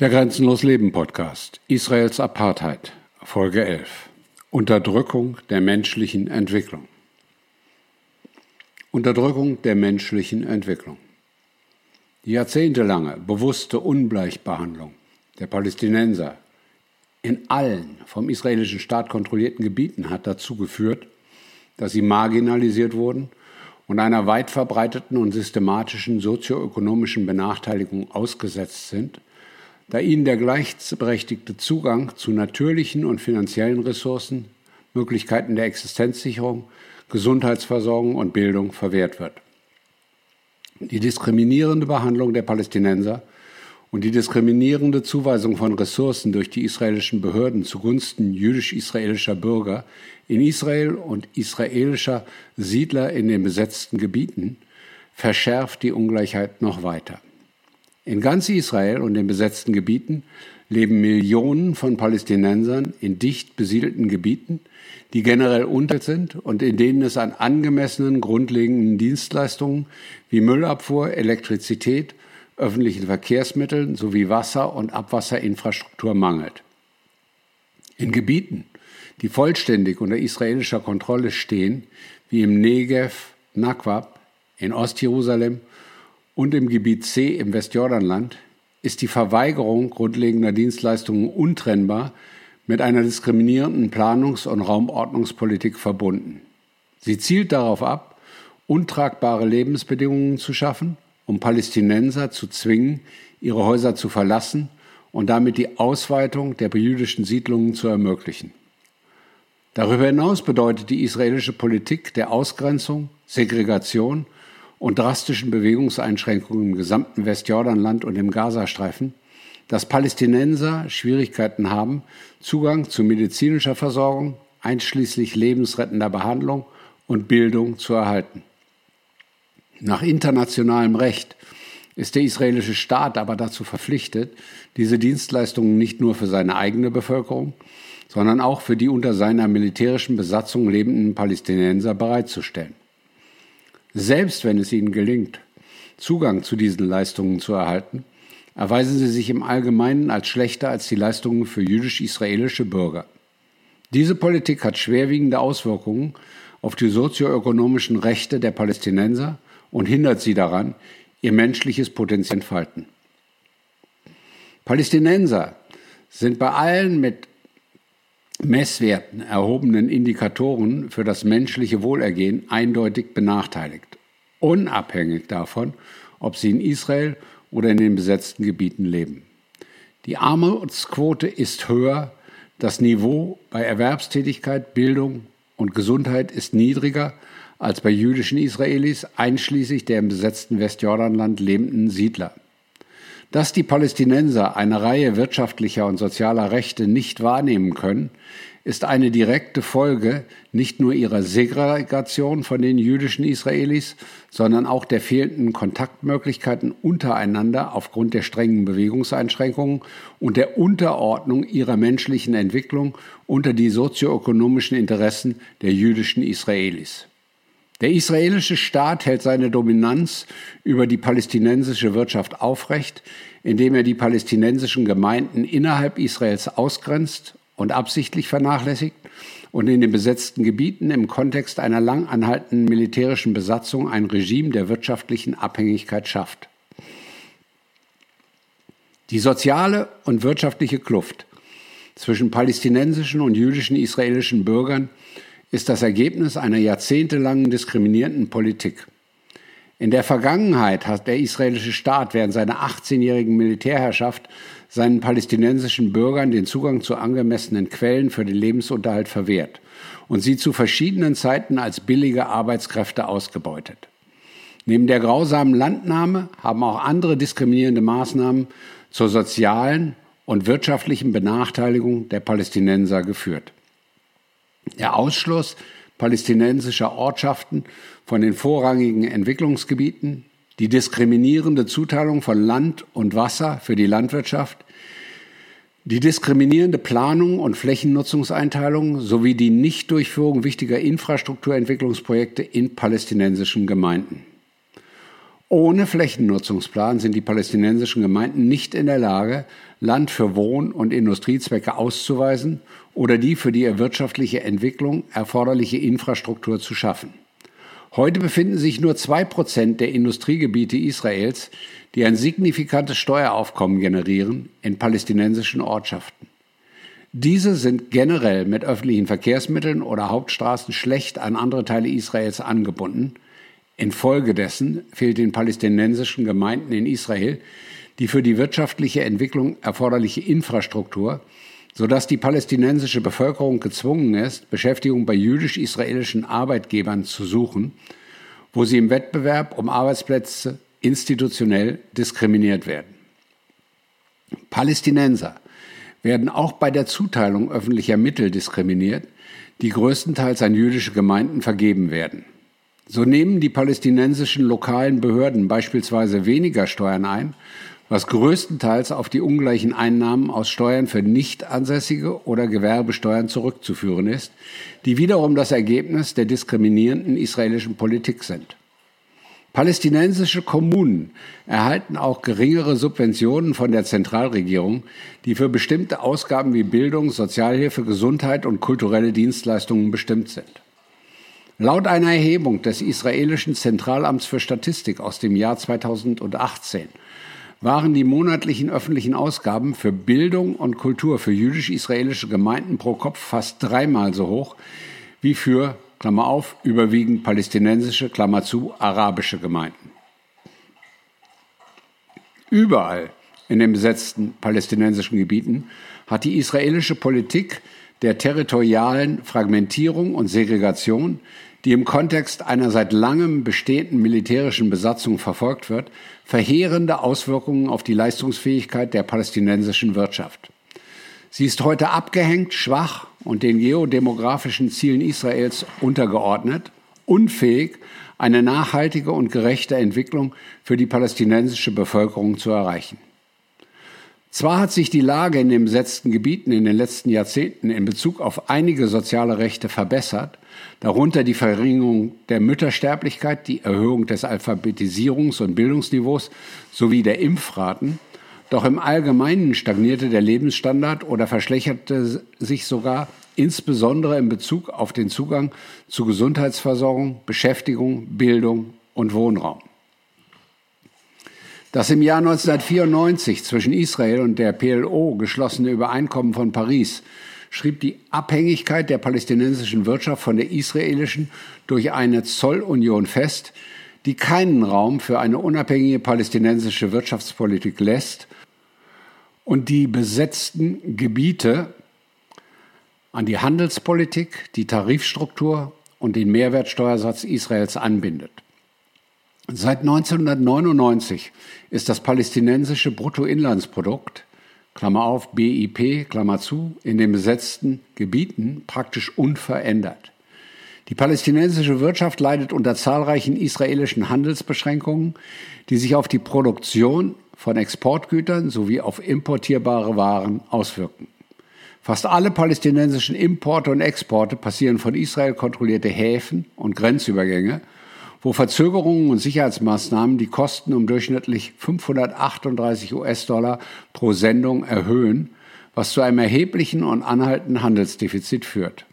Der Grenzenlos Leben Podcast. Israels Apartheid. Folge 11. Unterdrückung der menschlichen Entwicklung. Unterdrückung der menschlichen Entwicklung. Die jahrzehntelange bewusste Ungleichbehandlung der Palästinenser in allen vom israelischen Staat kontrollierten Gebieten hat dazu geführt, dass sie marginalisiert wurden und einer weit verbreiteten und systematischen sozioökonomischen Benachteiligung ausgesetzt sind – da ihnen der gleichberechtigte Zugang zu natürlichen und finanziellen Ressourcen, Möglichkeiten der Existenzsicherung, Gesundheitsversorgung und Bildung verwehrt wird. Die diskriminierende Behandlung der Palästinenser und die diskriminierende Zuweisung von Ressourcen durch die israelischen Behörden zugunsten jüdisch-israelischer Bürger in Israel und israelischer Siedler in den besetzten Gebieten verschärft die Ungleichheit noch weiter. In ganz Israel und den besetzten Gebieten leben Millionen von Palästinensern in dicht besiedelten Gebieten, die generell unter sind und in denen es an angemessenen grundlegenden Dienstleistungen wie Müllabfuhr, Elektrizität, öffentlichen Verkehrsmitteln sowie Wasser- und Abwasserinfrastruktur mangelt. In Gebieten, die vollständig unter israelischer Kontrolle stehen, wie im Negev, Nakwab, in Ostjerusalem und im Gebiet C im Westjordanland ist die Verweigerung grundlegender Dienstleistungen untrennbar mit einer diskriminierenden Planungs- und Raumordnungspolitik verbunden. Sie zielt darauf ab, untragbare Lebensbedingungen zu schaffen, um Palästinenser zu zwingen, ihre Häuser zu verlassen und damit die Ausweitung der jüdischen Siedlungen zu ermöglichen. Darüber hinaus bedeutet die israelische Politik der Ausgrenzung, Segregation und drastischen Bewegungseinschränkungen im gesamten Westjordanland und im Gazastreifen, dass Palästinenser Schwierigkeiten haben, Zugang zu medizinischer Versorgung, einschließlich lebensrettender Behandlung und Bildung zu erhalten. Nach internationalem Recht ist der israelische Staat aber dazu verpflichtet, diese Dienstleistungen nicht nur für seine eigene Bevölkerung, sondern auch für die unter seiner militärischen Besatzung lebenden Palästinenser bereitzustellen. Selbst wenn es ihnen gelingt, Zugang zu diesen Leistungen zu erhalten, erweisen sie sich im Allgemeinen als schlechter als die Leistungen für jüdisch-israelische Bürger. Diese Politik hat schwerwiegende Auswirkungen auf die sozioökonomischen Rechte der Palästinenser und hindert sie daran, ihr menschliches Potenzial entfalten. Palästinenser sind bei allen mit Messwerten erhobenen Indikatoren für das menschliche Wohlergehen eindeutig benachteiligt, unabhängig davon, ob sie in Israel oder in den besetzten Gebieten leben. Die Armutsquote ist höher, das Niveau bei Erwerbstätigkeit, Bildung und Gesundheit ist niedriger als bei jüdischen Israelis, einschließlich der im besetzten Westjordanland lebenden Siedler. Dass die Palästinenser eine Reihe wirtschaftlicher und sozialer Rechte nicht wahrnehmen können, ist eine direkte Folge nicht nur ihrer Segregation von den jüdischen Israelis, sondern auch der fehlenden Kontaktmöglichkeiten untereinander aufgrund der strengen Bewegungseinschränkungen und der Unterordnung ihrer menschlichen Entwicklung unter die sozioökonomischen Interessen der jüdischen Israelis. Der israelische Staat hält seine Dominanz über die palästinensische Wirtschaft aufrecht, indem er die palästinensischen Gemeinden innerhalb Israels ausgrenzt und absichtlich vernachlässigt und in den besetzten Gebieten im Kontext einer lang anhaltenden militärischen Besatzung ein Regime der wirtschaftlichen Abhängigkeit schafft. Die soziale und wirtschaftliche Kluft zwischen palästinensischen und jüdischen israelischen Bürgern ist das Ergebnis einer jahrzehntelangen diskriminierenden Politik. In der Vergangenheit hat der israelische Staat während seiner 18-jährigen Militärherrschaft seinen palästinensischen Bürgern den Zugang zu angemessenen Quellen für den Lebensunterhalt verwehrt und sie zu verschiedenen Zeiten als billige Arbeitskräfte ausgebeutet. Neben der grausamen Landnahme haben auch andere diskriminierende Maßnahmen zur sozialen und wirtschaftlichen Benachteiligung der Palästinenser geführt. Der Ausschluss palästinensischer Ortschaften von den vorrangigen Entwicklungsgebieten, die diskriminierende Zuteilung von Land und Wasser für die Landwirtschaft, die diskriminierende Planung und Flächennutzungseinteilung sowie die Nichtdurchführung wichtiger Infrastrukturentwicklungsprojekte in palästinensischen Gemeinden. Ohne Flächennutzungsplan sind die palästinensischen Gemeinden nicht in der Lage, Land für Wohn- und Industriezwecke auszuweisen oder die für die wirtschaftliche Entwicklung erforderliche Infrastruktur zu schaffen. Heute befinden sich nur zwei Prozent der Industriegebiete Israels, die ein signifikantes Steueraufkommen generieren, in palästinensischen Ortschaften. Diese sind generell mit öffentlichen Verkehrsmitteln oder Hauptstraßen schlecht an andere Teile Israels angebunden. Infolgedessen fehlt den palästinensischen Gemeinden in Israel die für die wirtschaftliche Entwicklung erforderliche Infrastruktur, sodass die palästinensische Bevölkerung gezwungen ist, Beschäftigung bei jüdisch-israelischen Arbeitgebern zu suchen, wo sie im Wettbewerb um Arbeitsplätze institutionell diskriminiert werden. Palästinenser werden auch bei der Zuteilung öffentlicher Mittel diskriminiert, die größtenteils an jüdische Gemeinden vergeben werden. So nehmen die palästinensischen lokalen Behörden beispielsweise weniger Steuern ein, was größtenteils auf die ungleichen Einnahmen aus Steuern für Nichtansässige oder Gewerbesteuern zurückzuführen ist, die wiederum das Ergebnis der diskriminierenden israelischen Politik sind. Palästinensische Kommunen erhalten auch geringere Subventionen von der Zentralregierung, die für bestimmte Ausgaben wie Bildung, Sozialhilfe, Gesundheit und kulturelle Dienstleistungen bestimmt sind. Laut einer Erhebung des israelischen Zentralamts für Statistik aus dem Jahr 2018 waren die monatlichen öffentlichen Ausgaben für Bildung und Kultur für jüdisch-israelische Gemeinden pro Kopf fast dreimal so hoch wie für Klammer auf, überwiegend palästinensische, Klammer zu, arabische Gemeinden. Überall in den besetzten palästinensischen Gebieten hat die israelische Politik der territorialen Fragmentierung und Segregation, die im Kontext einer seit langem bestehenden militärischen Besatzung verfolgt wird, verheerende Auswirkungen auf die Leistungsfähigkeit der palästinensischen Wirtschaft. Sie ist heute abgehängt, schwach und den geodemografischen Zielen Israels untergeordnet, unfähig, eine nachhaltige und gerechte Entwicklung für die palästinensische Bevölkerung zu erreichen. Zwar hat sich die Lage in den besetzten Gebieten in den letzten Jahrzehnten in Bezug auf einige soziale Rechte verbessert, darunter die Verringerung der Müttersterblichkeit, die Erhöhung des Alphabetisierungs- und Bildungsniveaus sowie der Impfraten, doch im Allgemeinen stagnierte der Lebensstandard oder verschlechterte sich sogar insbesondere in Bezug auf den Zugang zu Gesundheitsversorgung, Beschäftigung, Bildung und Wohnraum. Das im Jahr 1994 zwischen Israel und der PLO geschlossene Übereinkommen von Paris schrieb die Abhängigkeit der palästinensischen Wirtschaft von der israelischen durch eine Zollunion fest, die keinen Raum für eine unabhängige palästinensische Wirtschaftspolitik lässt und die besetzten Gebiete an die Handelspolitik, die Tarifstruktur und den Mehrwertsteuersatz Israels anbindet. Seit 1999 ist das palästinensische Bruttoinlandsprodukt, Klammer auf, BIP, Klammer zu, in den besetzten Gebieten praktisch unverändert. Die palästinensische Wirtschaft leidet unter zahlreichen israelischen Handelsbeschränkungen, die sich auf die Produktion von Exportgütern sowie auf importierbare Waren auswirken. Fast alle palästinensischen Importe und Exporte passieren von Israel kontrollierte Häfen und Grenzübergänge, wo Verzögerungen und Sicherheitsmaßnahmen die Kosten um durchschnittlich 538 US-Dollar pro Sendung erhöhen, was zu einem erheblichen und anhaltenden Handelsdefizit führt.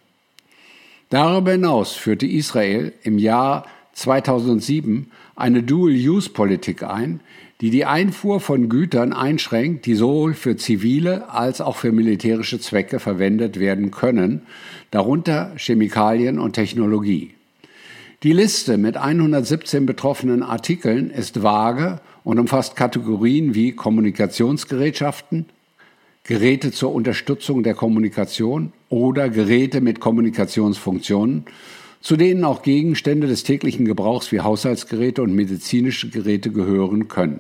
Darüber hinaus führte Israel im Jahr 2007 eine Dual-Use-Politik ein, die die Einfuhr von Gütern einschränkt, die sowohl für zivile als auch für militärische Zwecke verwendet werden können, darunter Chemikalien und Technologie. Die Liste mit 117 betroffenen Artikeln ist vage und umfasst Kategorien wie Kommunikationsgerätschaften, Geräte zur Unterstützung der Kommunikation oder Geräte mit Kommunikationsfunktionen, zu denen auch Gegenstände des täglichen Gebrauchs wie Haushaltsgeräte und medizinische Geräte gehören können.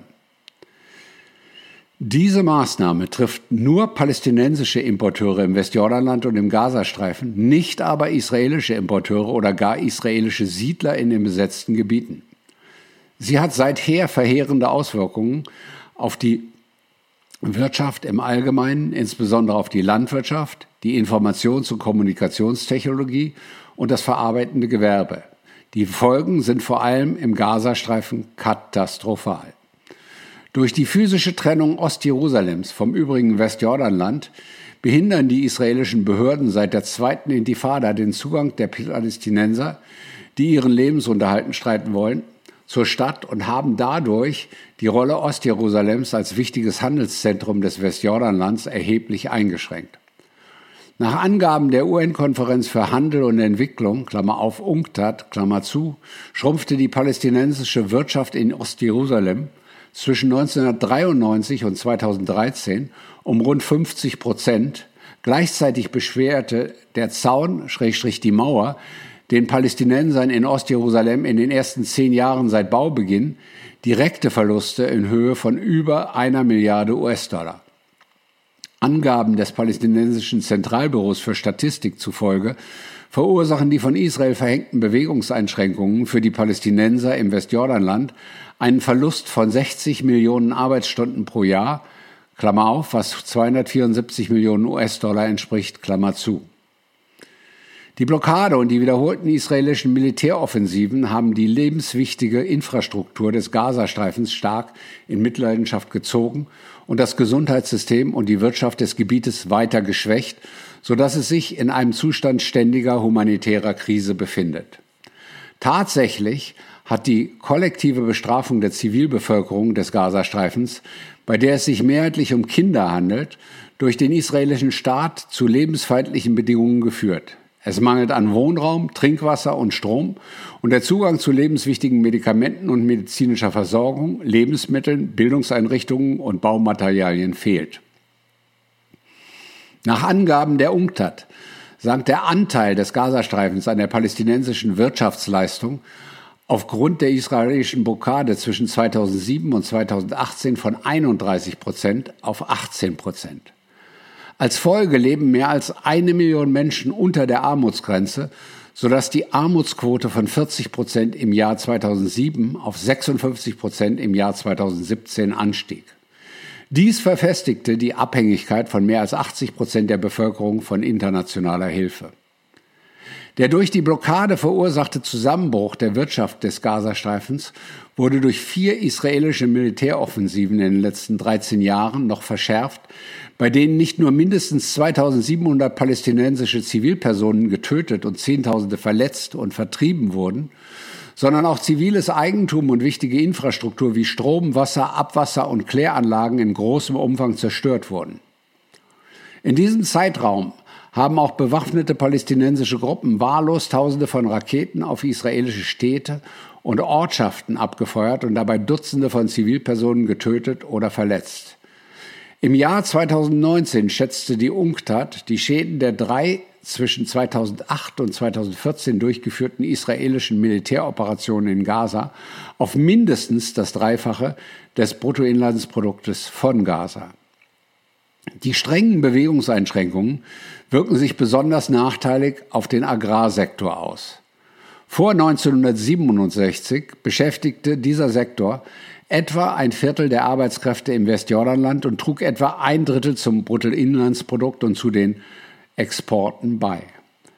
Diese Maßnahme trifft nur palästinensische Importeure im Westjordanland und im Gazastreifen, nicht aber israelische Importeure oder gar israelische Siedler in den besetzten Gebieten. Sie hat seither verheerende Auswirkungen auf die Wirtschaft im Allgemeinen, insbesondere auf die Landwirtschaft, die Informations- und Kommunikationstechnologie und das verarbeitende Gewerbe. Die Folgen sind vor allem im Gazastreifen katastrophal. Durch die physische Trennung Ostjerusalems vom übrigen Westjordanland behindern die israelischen Behörden seit der zweiten Intifada den Zugang der Palästinenser, die ihren Lebensunterhalten streiten wollen, zur Stadt und haben dadurch die Rolle Ostjerusalems als wichtiges Handelszentrum des Westjordanlands erheblich eingeschränkt. Nach Angaben der UN-Konferenz für Handel und Entwicklung, Klammer auf UNCTAD, Klammer zu, schrumpfte die palästinensische Wirtschaft in Ostjerusalem zwischen 1993 und 2013 um rund 50 Prozent. Gleichzeitig beschwerte der Zaun, Schrägstrich die Mauer, den Palästinensern in Ostjerusalem in den ersten zehn Jahren seit Baubeginn direkte Verluste in Höhe von über einer Milliarde US-Dollar. Angaben des palästinensischen Zentralbüros für Statistik zufolge verursachen die von Israel verhängten Bewegungseinschränkungen für die Palästinenser im Westjordanland einen Verlust von 60 Millionen Arbeitsstunden pro Jahr, Klammer auf, was 274 Millionen US-Dollar entspricht, Klammer zu. Die Blockade und die wiederholten israelischen Militäroffensiven haben die lebenswichtige Infrastruktur des Gazastreifens stark in Mitleidenschaft gezogen und das Gesundheitssystem und die Wirtschaft des Gebietes weiter geschwächt, so dass es sich in einem Zustand ständiger humanitärer Krise befindet. Tatsächlich hat die kollektive Bestrafung der Zivilbevölkerung des Gazastreifens, bei der es sich mehrheitlich um Kinder handelt, durch den israelischen Staat zu lebensfeindlichen Bedingungen geführt. Es mangelt an Wohnraum, Trinkwasser und Strom und der Zugang zu lebenswichtigen Medikamenten und medizinischer Versorgung, Lebensmitteln, Bildungseinrichtungen und Baumaterialien fehlt. Nach Angaben der UNCTAD sank der Anteil des Gazastreifens an der palästinensischen Wirtschaftsleistung aufgrund der israelischen Blockade zwischen 2007 und 2018 von 31 Prozent auf 18 Prozent. Als Folge leben mehr als eine Million Menschen unter der Armutsgrenze, sodass die Armutsquote von 40 Prozent im Jahr 2007 auf 56 Prozent im Jahr 2017 anstieg. Dies verfestigte die Abhängigkeit von mehr als 80 Prozent der Bevölkerung von internationaler Hilfe. Der durch die Blockade verursachte Zusammenbruch der Wirtschaft des Gazastreifens wurde durch vier israelische Militäroffensiven in den letzten 13 Jahren noch verschärft, bei denen nicht nur mindestens 2700 palästinensische Zivilpersonen getötet und Zehntausende verletzt und vertrieben wurden, sondern auch ziviles Eigentum und wichtige Infrastruktur wie Strom, Wasser, Abwasser und Kläranlagen in großem Umfang zerstört wurden. In diesem Zeitraum haben auch bewaffnete palästinensische Gruppen wahllos Tausende von Raketen auf israelische Städte und Ortschaften abgefeuert und dabei Dutzende von Zivilpersonen getötet oder verletzt. Im Jahr 2019 schätzte die UNCTAD die Schäden der drei zwischen 2008 und 2014 durchgeführten israelischen Militäroperationen in Gaza auf mindestens das Dreifache des Bruttoinlandsproduktes von Gaza. Die strengen Bewegungseinschränkungen wirken sich besonders nachteilig auf den Agrarsektor aus. Vor 1967 beschäftigte dieser Sektor etwa ein Viertel der Arbeitskräfte im Westjordanland und trug etwa ein Drittel zum Bruttoinlandsprodukt und zu den Exporten bei.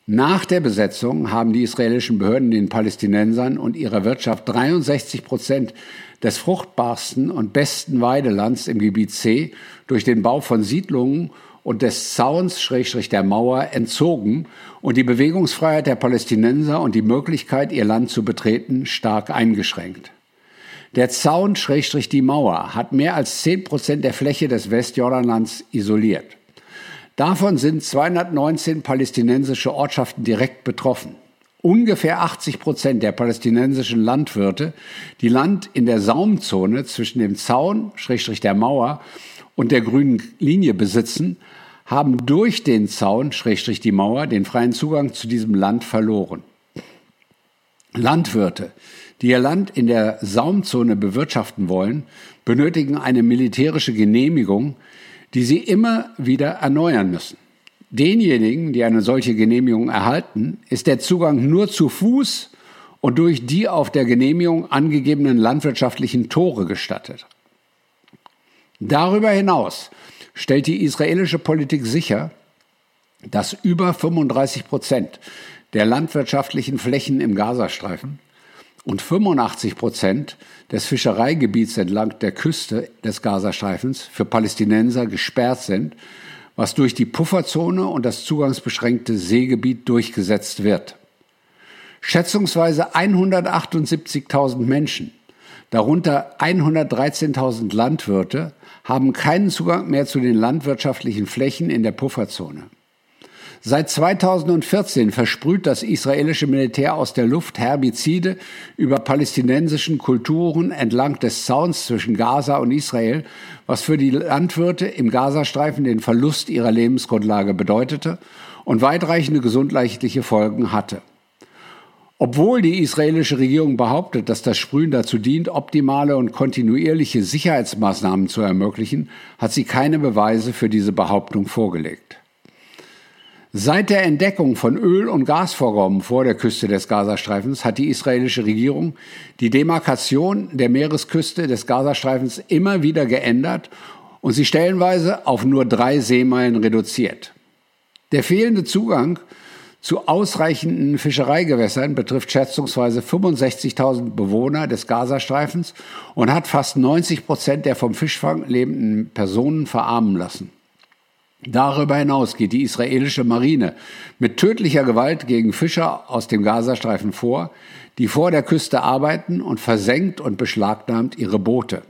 Nach der Besetzung haben die israelischen Behörden den Palästinensern und ihrer Wirtschaft 63 Prozent des fruchtbarsten und besten Weidelands im Gebiet C durch den Bau von Siedlungen und des Zauns Schrägstrich der Mauer entzogen und die Bewegungsfreiheit der Palästinenser und die Möglichkeit, ihr Land zu betreten, stark eingeschränkt. Der Zaun, Schrägstrich die Mauer, hat mehr als 10 Prozent der Fläche des Westjordanlands isoliert. Davon sind 219 palästinensische Ortschaften direkt betroffen. Ungefähr 80 Prozent der palästinensischen Landwirte, die Land in der Saumzone zwischen dem Zaun, Schrägstrich der Mauer und der grünen Linie besitzen, haben durch den Zaun, Schrägstrich die Mauer, den freien Zugang zu diesem Land verloren. Landwirte, die ihr Land in der Saumzone bewirtschaften wollen, benötigen eine militärische Genehmigung, die sie immer wieder erneuern müssen. Denjenigen, die eine solche Genehmigung erhalten, ist der Zugang nur zu Fuß und durch die auf der Genehmigung angegebenen landwirtschaftlichen Tore gestattet. Darüber hinaus stellt die israelische Politik sicher, dass über 35 Prozent der landwirtschaftlichen Flächen im Gazastreifen und 85 Prozent des Fischereigebiets entlang der Küste des Gazastreifens für Palästinenser gesperrt sind, was durch die Pufferzone und das zugangsbeschränkte Seegebiet durchgesetzt wird. Schätzungsweise 178.000 Menschen, darunter 113.000 Landwirte, haben keinen Zugang mehr zu den landwirtschaftlichen Flächen in der Pufferzone. Seit 2014 versprüht das israelische Militär aus der Luft Herbizide über palästinensischen Kulturen entlang des Zauns zwischen Gaza und Israel, was für die Landwirte im Gazastreifen den Verlust ihrer Lebensgrundlage bedeutete und weitreichende gesundheitliche Folgen hatte. Obwohl die israelische Regierung behauptet, dass das Sprühen dazu dient, optimale und kontinuierliche Sicherheitsmaßnahmen zu ermöglichen, hat sie keine Beweise für diese Behauptung vorgelegt. Seit der Entdeckung von Öl- und Gasvorkommen vor der Küste des Gazastreifens hat die israelische Regierung die Demarkation der Meeresküste des Gazastreifens immer wieder geändert und sie stellenweise auf nur drei Seemeilen reduziert. Der fehlende Zugang zu ausreichenden Fischereigewässern betrifft schätzungsweise 65.000 Bewohner des Gazastreifens und hat fast 90 Prozent der vom Fischfang lebenden Personen verarmen lassen. Darüber hinaus geht die israelische Marine mit tödlicher Gewalt gegen Fischer aus dem Gazastreifen vor, die vor der Küste arbeiten und versenkt und beschlagnahmt ihre Boote.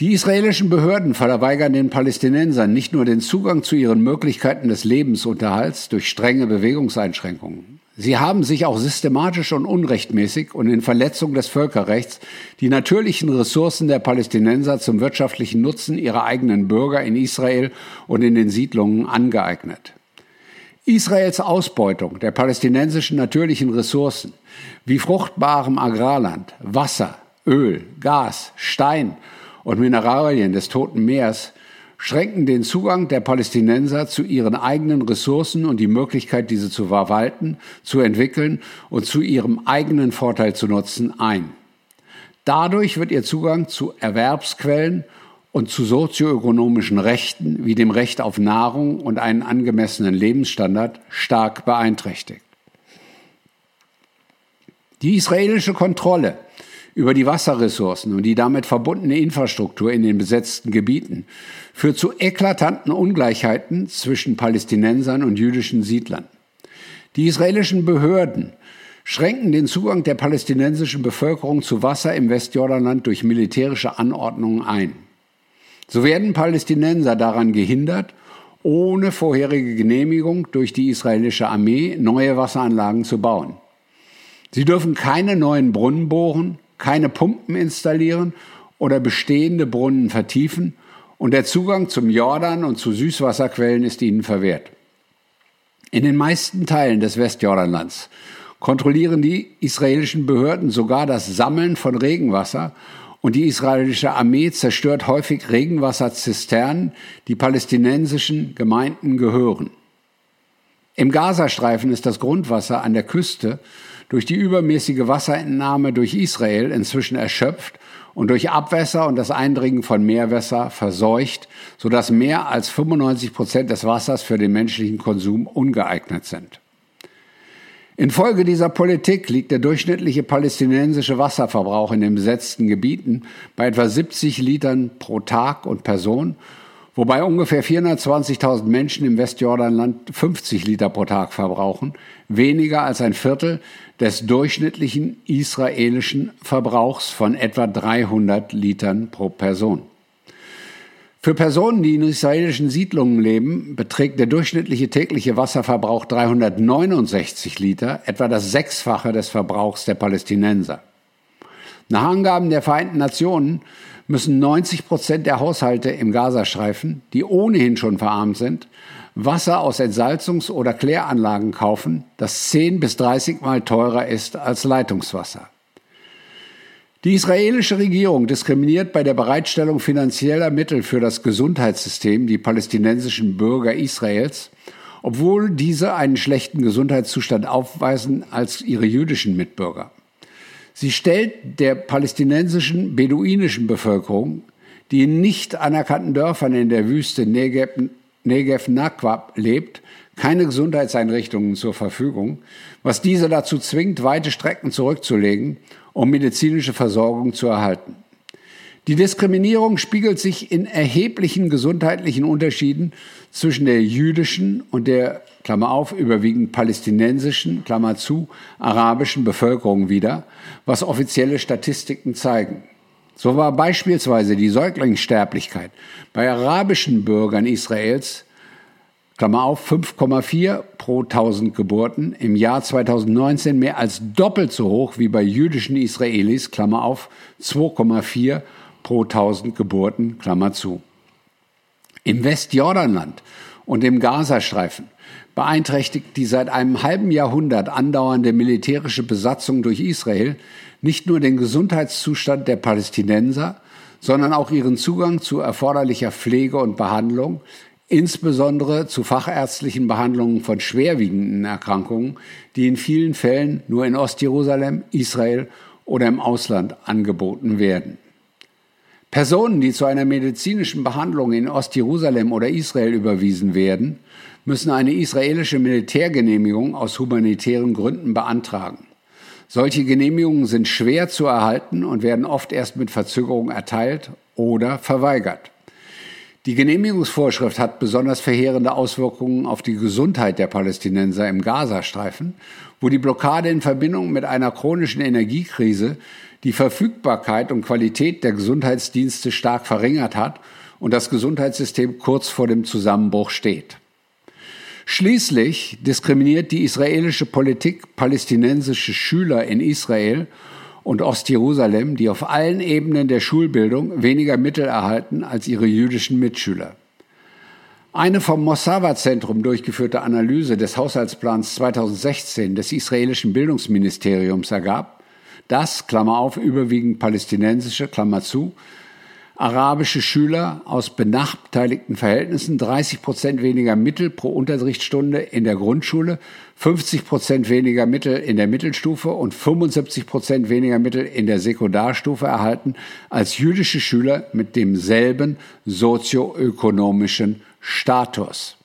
Die israelischen Behörden verweigern den Palästinensern nicht nur den Zugang zu ihren Möglichkeiten des Lebensunterhalts durch strenge Bewegungseinschränkungen. Sie haben sich auch systematisch und unrechtmäßig und in Verletzung des Völkerrechts die natürlichen Ressourcen der Palästinenser zum wirtschaftlichen Nutzen ihrer eigenen Bürger in Israel und in den Siedlungen angeeignet. Israels Ausbeutung der palästinensischen natürlichen Ressourcen wie fruchtbarem Agrarland, Wasser, Öl, Gas, Stein und Mineralien des Toten Meers schränken den Zugang der Palästinenser zu ihren eigenen Ressourcen und die Möglichkeit, diese zu verwalten, zu entwickeln und zu ihrem eigenen Vorteil zu nutzen, ein. Dadurch wird ihr Zugang zu Erwerbsquellen und zu sozioökonomischen Rechten wie dem Recht auf Nahrung und einen angemessenen Lebensstandard stark beeinträchtigt. Die israelische Kontrolle über die Wasserressourcen und die damit verbundene Infrastruktur in den besetzten Gebieten führt zu eklatanten Ungleichheiten zwischen Palästinensern und jüdischen Siedlern. Die israelischen Behörden schränken den Zugang der palästinensischen Bevölkerung zu Wasser im Westjordanland durch militärische Anordnungen ein. So werden Palästinenser daran gehindert, ohne vorherige Genehmigung durch die israelische Armee neue Wasseranlagen zu bauen. Sie dürfen keine neuen Brunnen bohren, keine Pumpen installieren oder bestehende Brunnen vertiefen und der Zugang zum Jordan und zu Süßwasserquellen ist ihnen verwehrt. In den meisten Teilen des Westjordanlands kontrollieren die israelischen Behörden sogar das Sammeln von Regenwasser und die israelische Armee zerstört häufig Regenwasserzisternen, die palästinensischen Gemeinden gehören. Im Gazastreifen ist das Grundwasser an der Küste durch die übermäßige Wasserentnahme durch Israel inzwischen erschöpft und durch Abwässer und das Eindringen von Meerwasser verseucht, sodass mehr als 95 Prozent des Wassers für den menschlichen Konsum ungeeignet sind. Infolge dieser Politik liegt der durchschnittliche palästinensische Wasserverbrauch in den besetzten Gebieten bei etwa 70 Litern pro Tag und Person wobei ungefähr 420.000 Menschen im Westjordanland 50 Liter pro Tag verbrauchen, weniger als ein Viertel des durchschnittlichen israelischen Verbrauchs von etwa 300 Litern pro Person. Für Personen, die in israelischen Siedlungen leben, beträgt der durchschnittliche tägliche Wasserverbrauch 369 Liter, etwa das Sechsfache des Verbrauchs der Palästinenser. Nach Angaben der Vereinten Nationen müssen 90 Prozent der Haushalte im Gazastreifen, die ohnehin schon verarmt sind, Wasser aus Entsalzungs- oder Kläranlagen kaufen, das 10 bis 30 Mal teurer ist als Leitungswasser. Die israelische Regierung diskriminiert bei der Bereitstellung finanzieller Mittel für das Gesundheitssystem die palästinensischen Bürger Israels, obwohl diese einen schlechten Gesundheitszustand aufweisen als ihre jüdischen Mitbürger. Sie stellt der palästinensischen beduinischen Bevölkerung, die in nicht anerkannten Dörfern in der Wüste Negev Negev Naquab lebt, keine Gesundheitseinrichtungen zur Verfügung, was diese dazu zwingt, weite Strecken zurückzulegen, um medizinische Versorgung zu erhalten. Die Diskriminierung spiegelt sich in erheblichen gesundheitlichen Unterschieden zwischen der jüdischen und der, Klammer auf, überwiegend palästinensischen, Klammer zu, arabischen Bevölkerung wider, was offizielle Statistiken zeigen. So war beispielsweise die Säuglingssterblichkeit bei arabischen Bürgern Israels Klammer auf, 5,4 pro 1000 Geburten, im Jahr 2019 mehr als doppelt so hoch wie bei jüdischen Israelis, Klammer auf, 2,4 pro 1000 Geburten, Klammer zu. Im Westjordanland und im Gazastreifen beeinträchtigt die seit einem halben Jahrhundert andauernde militärische Besatzung durch Israel nicht nur den Gesundheitszustand der Palästinenser, sondern auch ihren Zugang zu erforderlicher Pflege und Behandlung, insbesondere zu fachärztlichen Behandlungen von schwerwiegenden Erkrankungen, die in vielen Fällen nur in Ostjerusalem, Israel oder im Ausland angeboten werden. Personen, die zu einer medizinischen Behandlung in Ostjerusalem oder Israel überwiesen werden, müssen eine israelische Militärgenehmigung aus humanitären Gründen beantragen. Solche Genehmigungen sind schwer zu erhalten und werden oft erst mit Verzögerung erteilt oder verweigert. Die Genehmigungsvorschrift hat besonders verheerende Auswirkungen auf die Gesundheit der Palästinenser im Gazastreifen, wo die Blockade in Verbindung mit einer chronischen Energiekrise die Verfügbarkeit und Qualität der Gesundheitsdienste stark verringert hat und das Gesundheitssystem kurz vor dem Zusammenbruch steht. Schließlich diskriminiert die israelische Politik palästinensische Schüler in Israel und Ostjerusalem, die auf allen Ebenen der Schulbildung weniger Mittel erhalten als ihre jüdischen Mitschüler. Eine vom Mossawa-Zentrum durchgeführte Analyse des Haushaltsplans 2016 des israelischen Bildungsministeriums ergab, dass, Klammer auf, überwiegend palästinensische, Klammer zu, arabische Schüler aus benachteiligten Verhältnissen 30 Prozent weniger Mittel pro Unterrichtsstunde in der Grundschule, 50 Prozent weniger Mittel in der Mittelstufe und 75 Prozent weniger Mittel in der Sekundarstufe erhalten als jüdische Schüler mit demselben sozioökonomischen Status.